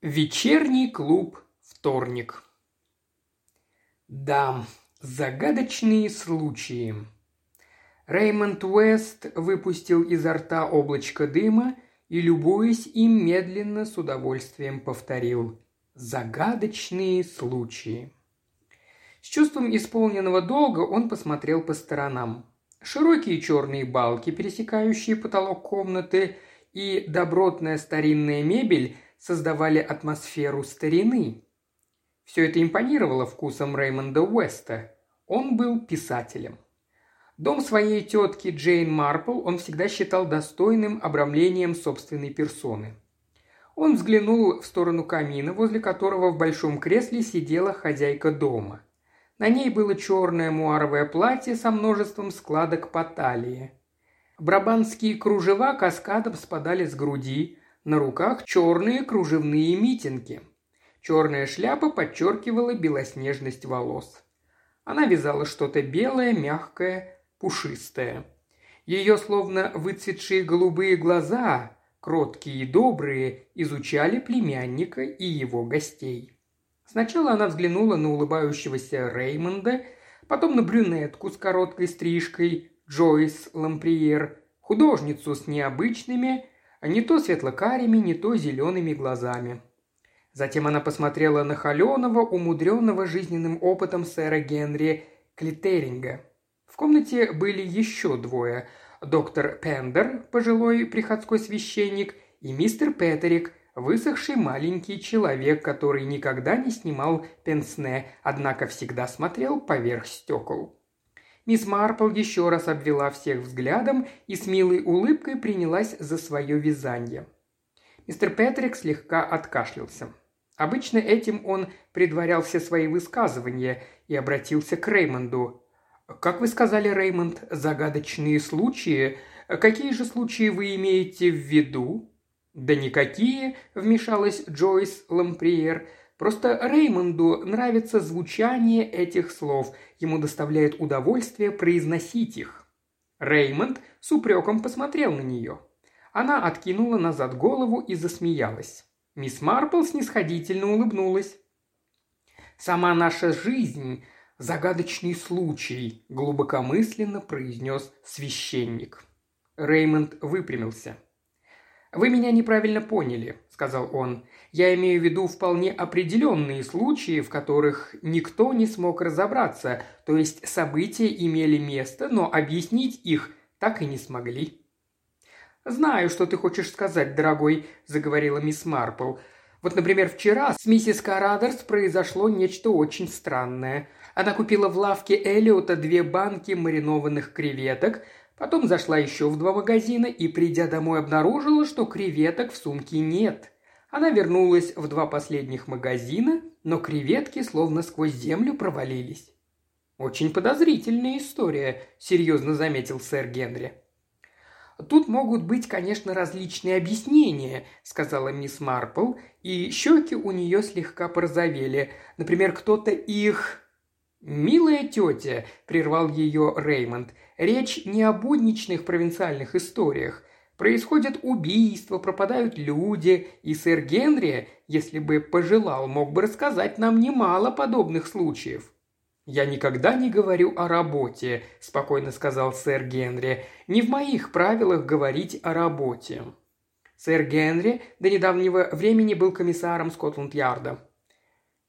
Вечерний клуб «Вторник». Да, загадочные случаи. Реймонд Уэст выпустил изо рта облачко дыма и, любуясь им, медленно с удовольствием повторил «Загадочные случаи». С чувством исполненного долга он посмотрел по сторонам. Широкие черные балки, пересекающие потолок комнаты, и добротная старинная мебель – создавали атмосферу старины. Все это импонировало вкусом Реймонда Уэста. Он был писателем. Дом своей тетки Джейн Марпл он всегда считал достойным обрамлением собственной персоны. Он взглянул в сторону камина, возле которого в большом кресле сидела хозяйка дома. На ней было черное муаровое платье со множеством складок по талии. Брабанские кружева каскадом спадали с груди, на руках черные кружевные митинги. Черная шляпа подчеркивала белоснежность волос. Она вязала что-то белое, мягкое, пушистое. Ее словно выцветшие голубые глаза, кроткие и добрые, изучали племянника и его гостей. Сначала она взглянула на улыбающегося Реймонда, потом на брюнетку с короткой стрижкой, Джойс Ламприер, художницу с необычными, не то светло-карими, не то зелеными глазами. Затем она посмотрела на холеного, умудренного жизненным опытом сэра Генри Клитеринга. В комнате были еще двое – доктор Пендер, пожилой приходской священник, и мистер Петерик, высохший маленький человек, который никогда не снимал пенсне, однако всегда смотрел поверх стекол. Мисс Марпл еще раз обвела всех взглядом и с милой улыбкой принялась за свое вязание. Мистер Петрик слегка откашлялся. Обычно этим он предварял все свои высказывания и обратился к Реймонду. «Как вы сказали, Реймонд, загадочные случаи? Какие же случаи вы имеете в виду?» «Да никакие», – вмешалась Джойс Ламприер. Просто Реймонду нравится звучание этих слов, ему доставляет удовольствие произносить их. Реймонд с упреком посмотрел на нее. Она откинула назад голову и засмеялась. Мисс Марпл снисходительно улыбнулась. «Сама наша жизнь – загадочный случай», – глубокомысленно произнес священник. Реймонд выпрямился – «Вы меня неправильно поняли», – сказал он. «Я имею в виду вполне определенные случаи, в которых никто не смог разобраться, то есть события имели место, но объяснить их так и не смогли». «Знаю, что ты хочешь сказать, дорогой», – заговорила мисс Марпл. «Вот, например, вчера с миссис Карадерс произошло нечто очень странное. Она купила в лавке Эллиота две банки маринованных креветок – Потом зашла еще в два магазина и, придя домой, обнаружила, что креветок в сумке нет. Она вернулась в два последних магазина, но креветки словно сквозь землю провалились. «Очень подозрительная история», – серьезно заметил сэр Генри. «Тут могут быть, конечно, различные объяснения», – сказала мисс Марпл, и щеки у нее слегка порозовели. Например, кто-то их «Милая тетя», – прервал ее Реймонд, – «речь не о будничных провинциальных историях. Происходят убийства, пропадают люди, и сэр Генри, если бы пожелал, мог бы рассказать нам немало подобных случаев». «Я никогда не говорю о работе», – спокойно сказал сэр Генри. «Не в моих правилах говорить о работе». Сэр Генри до недавнего времени был комиссаром Скотланд-Ярда.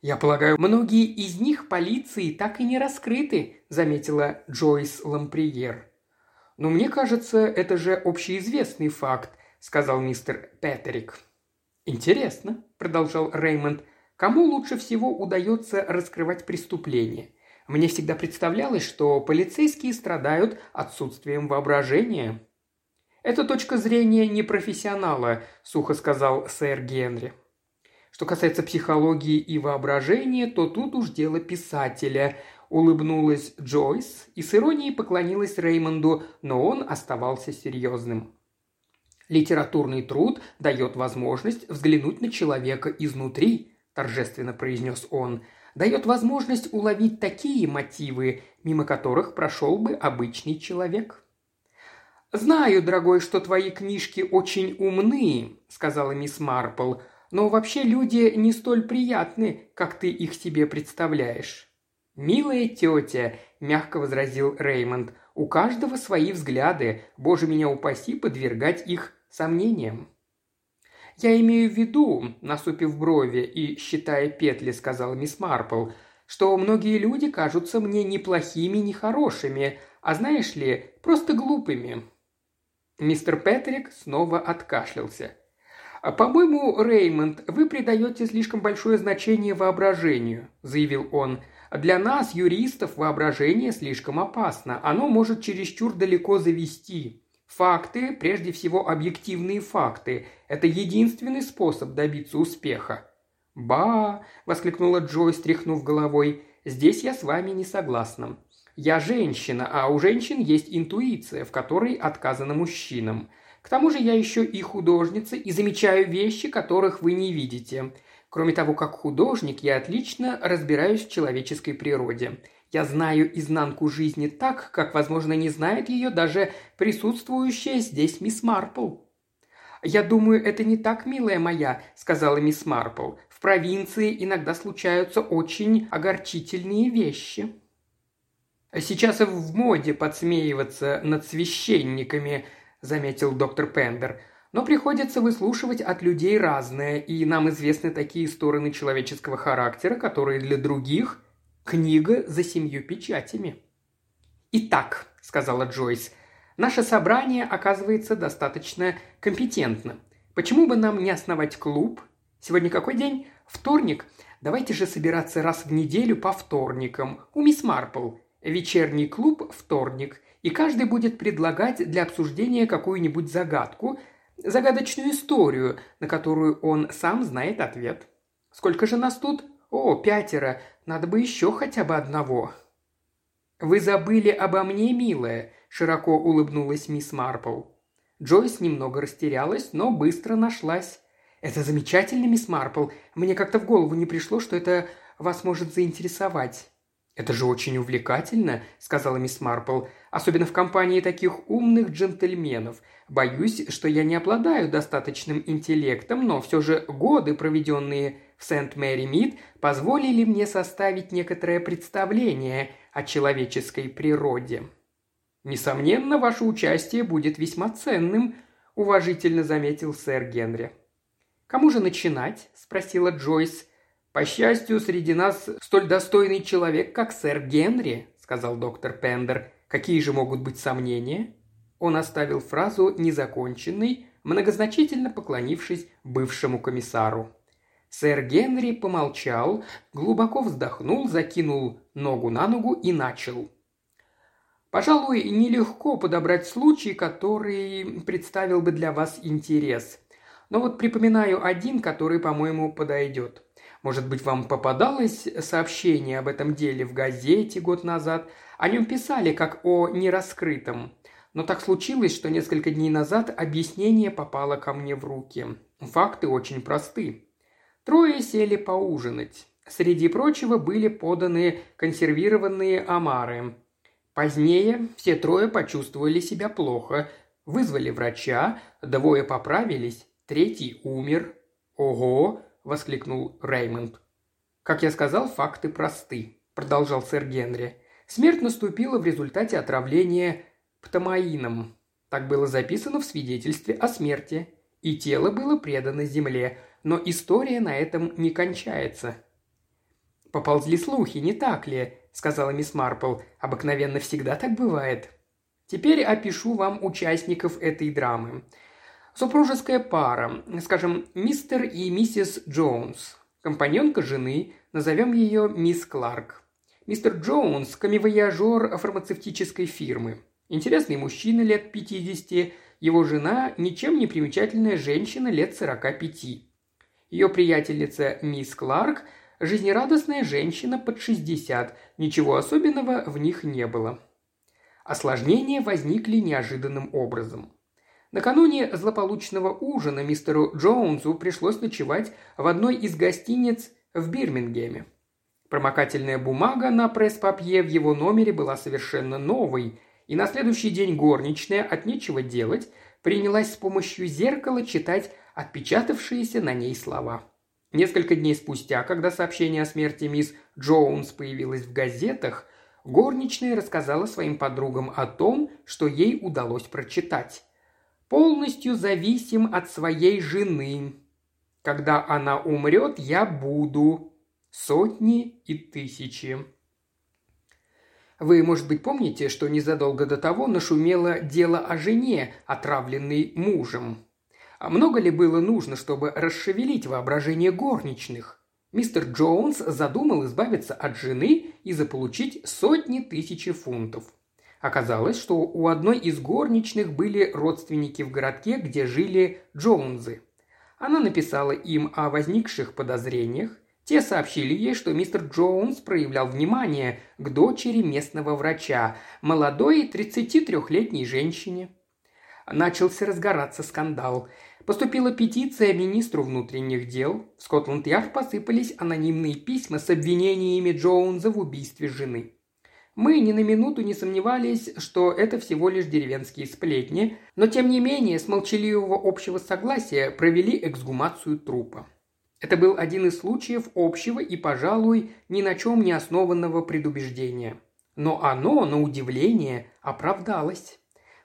«Я полагаю, многие из них полиции так и не раскрыты», – заметила Джойс Ламприер. «Но мне кажется, это же общеизвестный факт», – сказал мистер Петерик. «Интересно», – продолжал Реймонд, – «кому лучше всего удается раскрывать преступления? Мне всегда представлялось, что полицейские страдают отсутствием воображения». «Это точка зрения непрофессионала», – сухо сказал сэр Генри. Что касается психологии и воображения, то тут уж дело писателя. Улыбнулась Джойс и с иронией поклонилась Реймонду, но он оставался серьезным. «Литературный труд дает возможность взглянуть на человека изнутри», – торжественно произнес он. «Дает возможность уловить такие мотивы, мимо которых прошел бы обычный человек». «Знаю, дорогой, что твои книжки очень умны», – сказала мисс Марпл, Но вообще люди не столь приятны, как ты их себе представляешь». «Милая тетя», – мягко возразил Реймонд, – «у каждого свои взгляды. Боже меня упаси подвергать их сомнениям». «Я имею в виду», – насупив брови и считая петли, сказал мисс Марпл, «что многие люди кажутся мне ни плохими, ни хорошими, а знаешь ли, просто глупыми». Мистер Петрик снова откашлялся. «По-моему, Реймонд, вы придаете слишком большое значение воображению», – заявил он. «Для нас, юристов, воображение слишком опасно. Оно может чересчур далеко завести. Факты, прежде всего объективные факты, это единственный способ добиться успеха». «Ба!» – воскликнула Джой, стряхнув головой. «Здесь я с вами не согласна. Я женщина, а у женщин есть интуиция, в которой отказано мужчинам. К тому же я еще и художница и замечаю вещи, которых вы не видите. Кроме того, как художник, я отлично разбираюсь в человеческой природе. Я знаю изнанку жизни так, как, возможно, не знает ее даже присутствующая здесь мисс Марпл. «Я думаю, это не так, милая моя», – сказала мисс Марпл. «В провинции иногда случаются очень огорчительные вещи». «Сейчас в моде подсмеиваться над священниками», – заметил доктор Пендер. «Но приходится выслушивать от людей разное, и нам известны такие стороны человеческого характера, которые для других – книга за семью печатями». «Итак», – сказала Джойс, – «наше собрание оказывается достаточно компетентно. Почему бы нам не основать клуб? Сегодня какой день? Вторник. Давайте же собираться раз в неделю по вторникам. У мисс Марпл. Вечерний клуб – вторник, и каждый будет предлагать для обсуждения какую-нибудь загадку, загадочную историю, на которую он сам знает ответ. Сколько же нас тут? О, пятеро. Надо бы еще хотя бы одного. «Вы забыли обо мне, милая», – широко улыбнулась мисс Марпл. Джойс немного растерялась, но быстро нашлась. «Это замечательно, мисс Марпл. Мне как-то в голову не пришло, что это вас может заинтересовать. «Это же очень увлекательно», – сказала мисс Марпл, – «особенно в компании таких умных джентльменов. Боюсь, что я не обладаю достаточным интеллектом, но все же годы, проведенные в Сент-Мэри-Мид, позволили мне составить некоторое представление о человеческой природе». «Несомненно, ваше участие будет весьма ценным», – уважительно заметил сэр Генри. «Кому же начинать?» – спросила Джойс. «По счастью, среди нас столь достойный человек, как сэр Генри», – сказал доктор Пендер. «Какие же могут быть сомнения?» Он оставил фразу незаконченной, многозначительно поклонившись бывшему комиссару. Сэр Генри помолчал, глубоко вздохнул, закинул ногу на ногу и начал. «Пожалуй, нелегко подобрать случай, который представил бы для вас интерес. Но вот припоминаю один, который, по-моему, подойдет. Может быть, вам попадалось сообщение об этом деле в газете год назад? О нем писали как о нераскрытом. Но так случилось, что несколько дней назад объяснение попало ко мне в руки. Факты очень просты. Трое сели поужинать. Среди прочего были поданы консервированные омары. Позднее все трое почувствовали себя плохо, вызвали врача, двое поправились, третий умер. Ого, – воскликнул Реймонд. «Как я сказал, факты просты», – продолжал сэр Генри. «Смерть наступила в результате отравления птамаином. Так было записано в свидетельстве о смерти. И тело было предано земле. Но история на этом не кончается». «Поползли слухи, не так ли?» – сказала мисс Марпл. «Обыкновенно всегда так бывает». Теперь опишу вам участников этой драмы. Супружеская пара, скажем, мистер и миссис Джонс. Компаньонка жены, назовем ее мисс Кларк. Мистер Джонс – камевояжер фармацевтической фирмы. Интересный мужчина лет 50, его жена – ничем не примечательная женщина лет 45. Ее приятельница мисс Кларк – жизнерадостная женщина под 60, ничего особенного в них не было. Осложнения возникли неожиданным образом – Накануне злополучного ужина мистеру Джонсу пришлось ночевать в одной из гостиниц в Бирмингеме. Промокательная бумага на пресс-папье в его номере была совершенно новой, и на следующий день горничная от нечего делать принялась с помощью зеркала читать отпечатавшиеся на ней слова. Несколько дней спустя, когда сообщение о смерти мисс Джоунс появилось в газетах, горничная рассказала своим подругам о том, что ей удалось прочитать. «Полностью зависим от своей жены. Когда она умрет, я буду. Сотни и тысячи». Вы, может быть, помните, что незадолго до того нашумело дело о жене, отравленной мужем. А много ли было нужно, чтобы расшевелить воображение горничных? Мистер Джонс задумал избавиться от жены и заполучить сотни тысяч фунтов. Оказалось, что у одной из горничных были родственники в городке, где жили Джонсы. Она написала им о возникших подозрениях, те сообщили ей, что мистер Джонс проявлял внимание к дочери местного врача, молодой 33-летней женщине. Начался разгораться скандал. Поступила петиция министру внутренних дел. В Скотланд-Ярд посыпались анонимные письма с обвинениями Джоунса в убийстве жены. Мы ни на минуту не сомневались, что это всего лишь деревенские сплетни, но тем не менее с молчаливого общего согласия провели эксгумацию трупа. Это был один из случаев общего и, пожалуй, ни на чем не основанного предубеждения. Но оно, на удивление, оправдалось.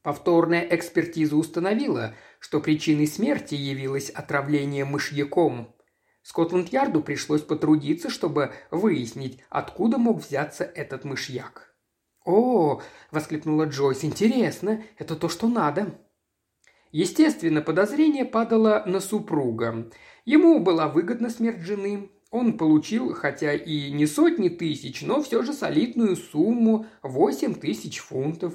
Повторная экспертиза установила, что причиной смерти явилось отравление мышьяком. Скотланд-Ярду пришлось потрудиться, чтобы выяснить, откуда мог взяться этот мышьяк. «О!» – воскликнула Джойс. «Интересно, это то, что надо». Естественно, подозрение падало на супруга. Ему была выгодна смерть жены. Он получил, хотя и не сотни тысяч, но все же солидную сумму – 8 тысяч фунтов.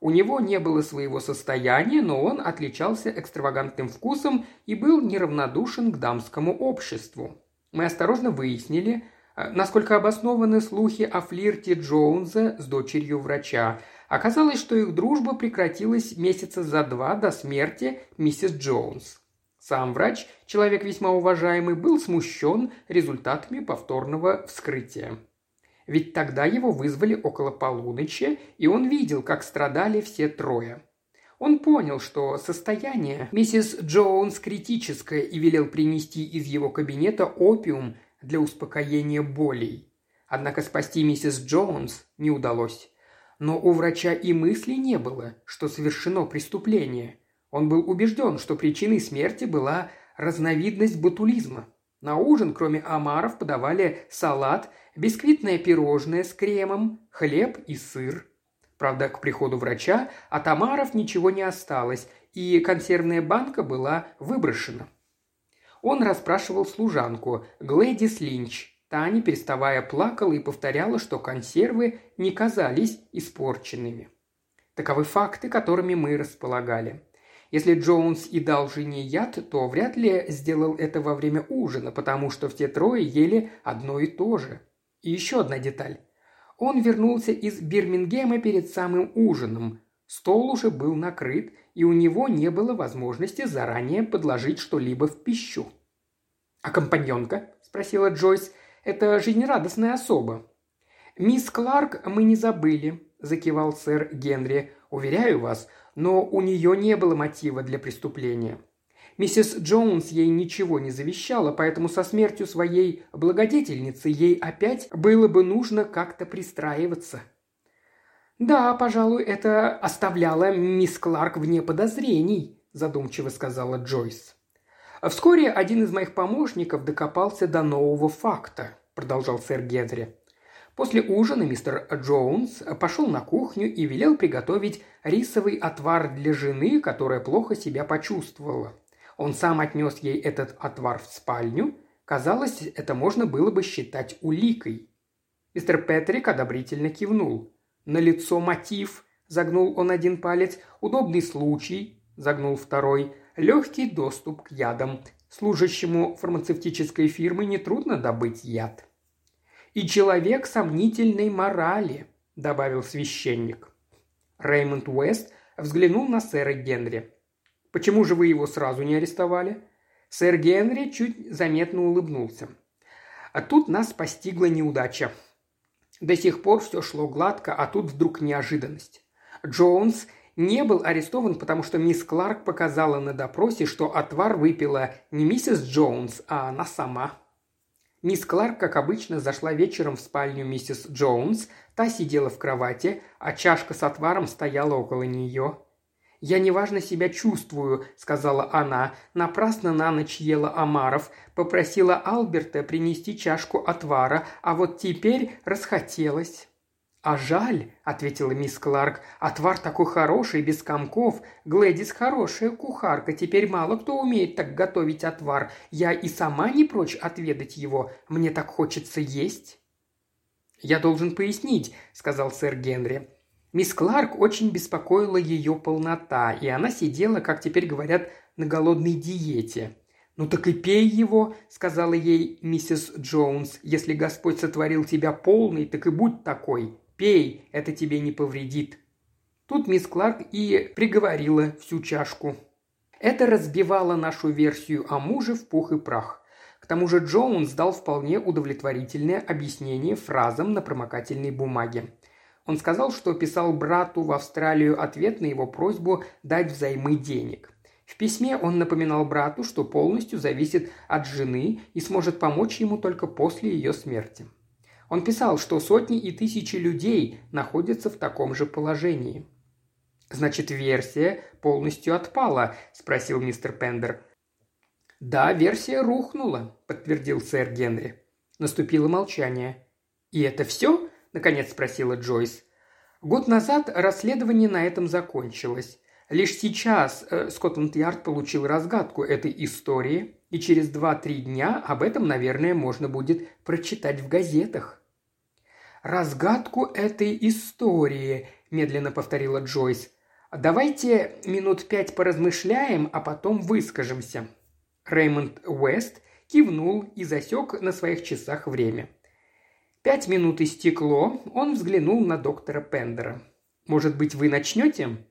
У него не было своего состояния, но он отличался экстравагантным вкусом и был неравнодушен к дамскому обществу. Мы осторожно выяснили, э, насколько обоснованы слухи о флирте Джоунса с дочерью врача. Оказалось, что их дружба прекратилась месяца за два до смерти миссис Джонс. Сам врач, человек весьма уважаемый, был смущен результатами повторного вскрытия. Ведь тогда его вызвали около полуночи, и он видел, как страдали все трое. Он понял, что состояние миссис Джоунс критическое и велел принести из его кабинета опиум для успокоения болей. Однако спасти миссис Джонс не удалось. Но у врача и мысли не было, что совершено преступление. Он был убежден, что причиной смерти была разновидность ботулизма. На ужин, кроме омаров, подавали салат, бисквитное пирожное с кремом, хлеб и сыр. Правда, к приходу врача от омаров ничего не осталось, и консервная банка была выброшена. Он расспрашивал служанку, Глэдис Линч. Та, не переставая, плакала и повторяла, что консервы не казались испорченными. Таковы факты, которыми мы располагали. Если Джонс и дал жене яд, то вряд ли сделал это во время ужина, потому что все трое ели одно и то же. И еще одна деталь. Он вернулся из Бирмингема перед самым ужином. Стол уже был накрыт, и у него не было возможности заранее подложить что-либо в пищу. «А компаньонка?» – спросила Джойс. «Это жизнерадостная особа». «Мисс Кларк мы не забыли», – закивал сэр Генри. «Уверяю вас, но у нее не было мотива для преступления. Миссис Джонс ей ничего не завещала, поэтому со смертью своей благодетельницы ей опять было бы нужно как-то пристраиваться. «Да, пожалуй, это оставляло мисс Кларк вне подозрений», – задумчиво сказала Джойс. «Вскоре один из моих помощников докопался до нового факта», – продолжал сэр Генри. После ужина мистер Джонс пошел на кухню и велел приготовить рисовый отвар для жены, которая плохо себя почувствовала. Он сам отнес ей этот отвар в спальню. Казалось, это можно было бы считать уликой. Мистер Петрик одобрительно кивнул. На лицо мотив, загнул он один палец, удобный случай, загнул второй, легкий доступ к ядам. Служащему фармацевтической фирмы нетрудно добыть яд и человек сомнительной морали», – добавил священник. Реймонд Уэст взглянул на сэра Генри. «Почему же вы его сразу не арестовали?» Сэр Генри чуть заметно улыбнулся. «А тут нас постигла неудача. До сих пор все шло гладко, а тут вдруг неожиданность. Джонс не был арестован, потому что мисс Кларк показала на допросе, что отвар выпила не миссис Джонс, а она сама. Мисс Кларк, как обычно, зашла вечером в спальню миссис Джонс, та сидела в кровати, а чашка с отваром стояла около нее. «Я неважно себя чувствую», – сказала она. Напрасно на ночь ела омаров, попросила Алберта принести чашку отвара, а вот теперь расхотелось. «А жаль», – ответила мисс Кларк, – «отвар такой хороший, без комков. Глэдис хорошая кухарка, теперь мало кто умеет так готовить отвар. Я и сама не прочь отведать его, мне так хочется есть». «Я должен пояснить», – сказал сэр Генри. Мисс Кларк очень беспокоила ее полнота, и она сидела, как теперь говорят, на голодной диете. «Ну так и пей его», – сказала ей миссис Джонс. «Если Господь сотворил тебя полный, так и будь такой. Пей, это тебе не повредит». Тут мисс Кларк и приговорила всю чашку. Это разбивало нашу версию о муже в пух и прах. К тому же Джонс дал вполне удовлетворительное объяснение фразам на промокательной бумаге. Он сказал, что писал брату в Австралию ответ на его просьбу дать взаймы денег. В письме он напоминал брату, что полностью зависит от жены и сможет помочь ему только после ее смерти. Он писал, что сотни и тысячи людей находятся в таком же положении. «Значит, версия полностью отпала?» – спросил мистер Пендер. «Да, версия рухнула», – подтвердил сэр Генри. Наступило молчание. «И это все?» – наконец спросила Джойс. Год назад расследование на этом закончилось. Лишь сейчас э, Скотланд-Ярд получил разгадку этой истории, и через два-три дня об этом, наверное, можно будет прочитать в газетах. «Разгадку этой истории», – медленно повторила Джойс. «Давайте минут пять поразмышляем, а потом выскажемся». Реймонд Уэст кивнул и засек на своих часах время – Пять минут истекло, он взглянул на доктора Пендера. «Может быть, вы начнете?»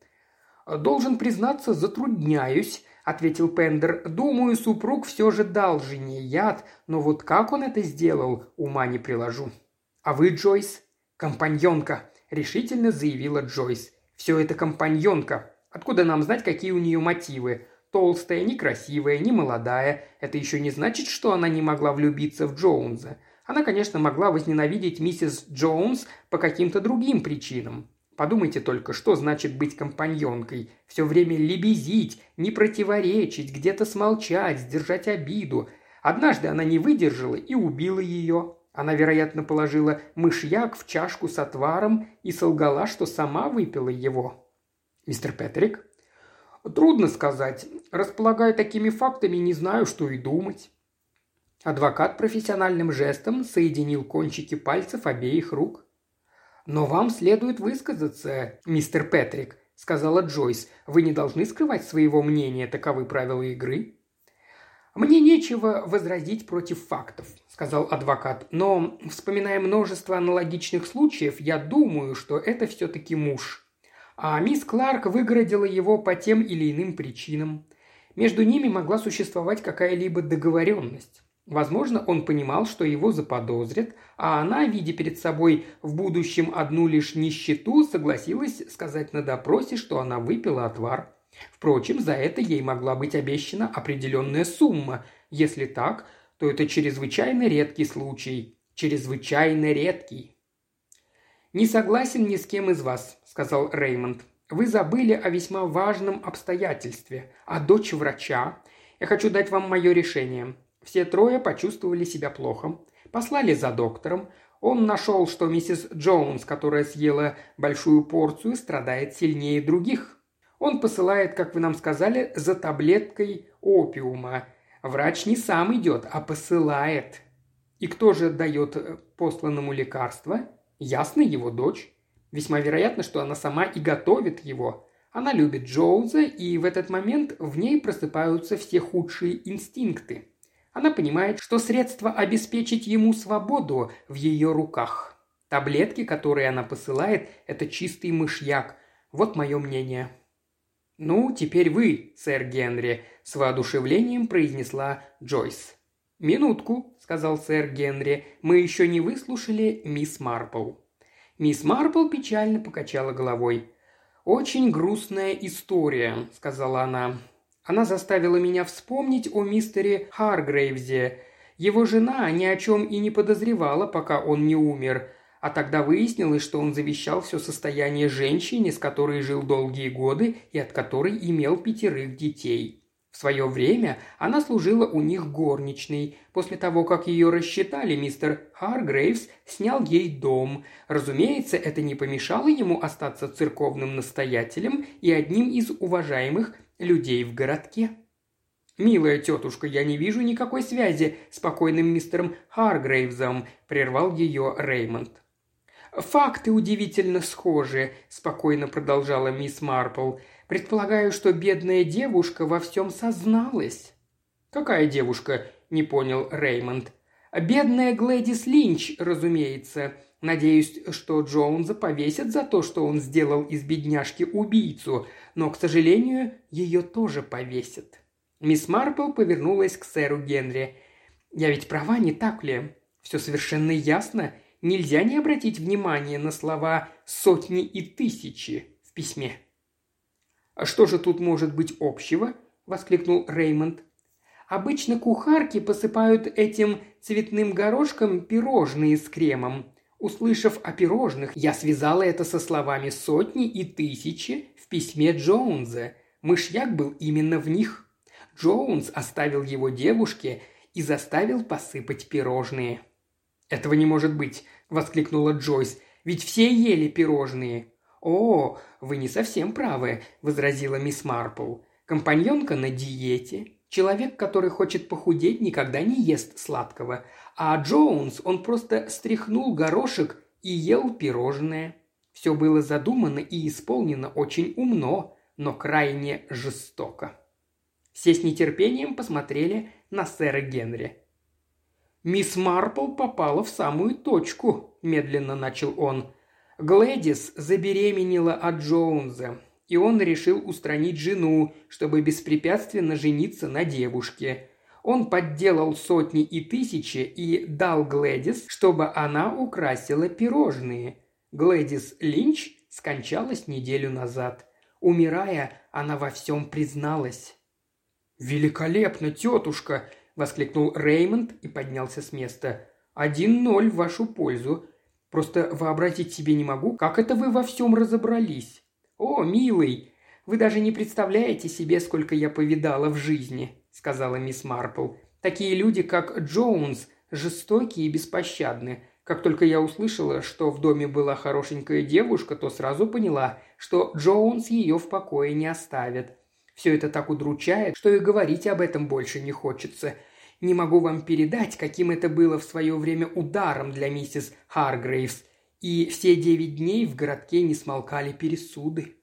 «Должен признаться, затрудняюсь», – ответил Пендер. «Думаю, супруг все же дал жене яд, но вот как он это сделал, ума не приложу». «А вы, Джойс?» «Компаньонка», – решительно заявила Джойс. «Все это компаньонка. Откуда нам знать, какие у нее мотивы? Толстая, некрасивая, не молодая. Это еще не значит, что она не могла влюбиться в Джоунза. Она, конечно, могла возненавидеть миссис Джонс по каким-то другим причинам. Подумайте только, что значит быть компаньонкой. Все время лебезить, не противоречить, где-то смолчать, сдержать обиду. Однажды она не выдержала и убила ее. Она, вероятно, положила мышьяк в чашку с отваром и солгала, что сама выпила его. «Мистер Петрик?» «Трудно сказать. Располагая такими фактами, не знаю, что и думать». Адвокат профессиональным жестом соединил кончики пальцев обеих рук. «Но вам следует высказаться, мистер Петрик», – сказала Джойс. «Вы не должны скрывать своего мнения, таковы правила игры». «Мне нечего возразить против фактов», – сказал адвокат. «Но, вспоминая множество аналогичных случаев, я думаю, что это все-таки муж. А мисс Кларк выгородила его по тем или иным причинам. Между ними могла существовать какая-либо договоренность. Возможно, он понимал, что его заподозрят, а она, видя перед собой в будущем одну лишь нищету, согласилась сказать на допросе, что она выпила отвар. Впрочем, за это ей могла быть обещана определенная сумма. Если так, то это чрезвычайно редкий случай. Чрезвычайно редкий. «Не согласен ни с кем из вас», – сказал Реймонд. «Вы забыли о весьма важном обстоятельстве, о дочь врача. Я хочу дать вам мое решение. Все трое почувствовали себя плохо. Послали за доктором. Он нашел, что миссис Джонс, которая съела большую порцию, страдает сильнее других. Он посылает, как вы нам сказали, за таблеткой опиума. Врач не сам идет, а посылает. И кто же дает э, посланному лекарство? Ясно, его дочь. Весьма вероятно, что она сама и готовит его. Она любит Джоуза, и в этот момент в ней просыпаются все худшие инстинкты. Она понимает, что средство обеспечить ему свободу в ее руках. Таблетки, которые она посылает, это чистый мышьяк. Вот мое мнение. «Ну, теперь вы, сэр Генри», – с воодушевлением произнесла Джойс. «Минутку», – сказал сэр Генри, – «мы еще не выслушали мисс Марпл». Мисс Марпл печально покачала головой. «Очень грустная история», – сказала она. Она заставила меня вспомнить о мистере Харгрейвзе. Его жена ни о чем и не подозревала, пока он не умер. А тогда выяснилось, что он завещал все состояние женщине, с которой жил долгие годы и от которой имел пятерых детей. В свое время она служила у них горничной. После того, как ее рассчитали, мистер Харгрейвс снял ей дом. Разумеется, это не помешало ему остаться церковным настоятелем и одним из уважаемых людей в городке. «Милая тетушка, я не вижу никакой связи с покойным мистером Харгрейвзом», – прервал ее Реймонд. «Факты удивительно схожи», – спокойно продолжала мисс Марпл. «Предполагаю, что бедная девушка во всем созналась». «Какая девушка?» – не понял Реймонд. «Бедная Глэдис Линч, разумеется. Надеюсь, что Джоунза повесят за то, что он сделал из бедняжки убийцу, но, к сожалению, ее тоже повесят». Мисс Марпл повернулась к сэру Генри. «Я ведь права, не так ли? Все совершенно ясно нельзя не обратить внимание на слова «сотни» и «тысячи» в письме. «А что же тут может быть общего?» – воскликнул Реймонд. «Обычно кухарки посыпают этим цветным горошком пирожные с кремом. Услышав о пирожных, я связала это со словами «сотни» и «тысячи» в письме Джоунза. Мышьяк был именно в них. Джоунс оставил его девушке и заставил посыпать пирожные. «Этого не может быть!» – воскликнула Джойс. «Ведь все ели пирожные!» «О, вы не совсем правы», – возразила мисс Марпл. «Компаньонка на диете. Человек, который хочет похудеть, никогда не ест сладкого. А Джоунс, он просто стряхнул горошек и ел пирожное. Все было задумано и исполнено очень умно, но крайне жестоко». Все с нетерпением посмотрели на сэра Генри. «Мисс Марпл попала в самую точку», – медленно начал он. Глэдис забеременела от Джоунза, и он решил устранить жену, чтобы беспрепятственно жениться на девушке. Он подделал сотни и тысячи и дал Глэдис, чтобы она украсила пирожные. Глэдис Линч скончалась неделю назад. Умирая, она во всем призналась. «Великолепно, тетушка!» Воскликнул Реймонд и поднялся с места. «Один ноль в вашу пользу. Просто вообразить себе не могу, как это вы во всем разобрались. О, милый, вы даже не представляете себе, сколько я повидала в жизни», — сказала мисс Марпл. «Такие люди, как Джоунс, жестокие и беспощадны. Как только я услышала, что в доме была хорошенькая девушка, то сразу поняла, что Джоунс ее в покое не оставит. Все это так удручает, что и говорить об этом больше не хочется. Не могу вам передать, каким это было в свое время ударом для миссис Харгрейвс. И все девять дней в городке не смолкали пересуды.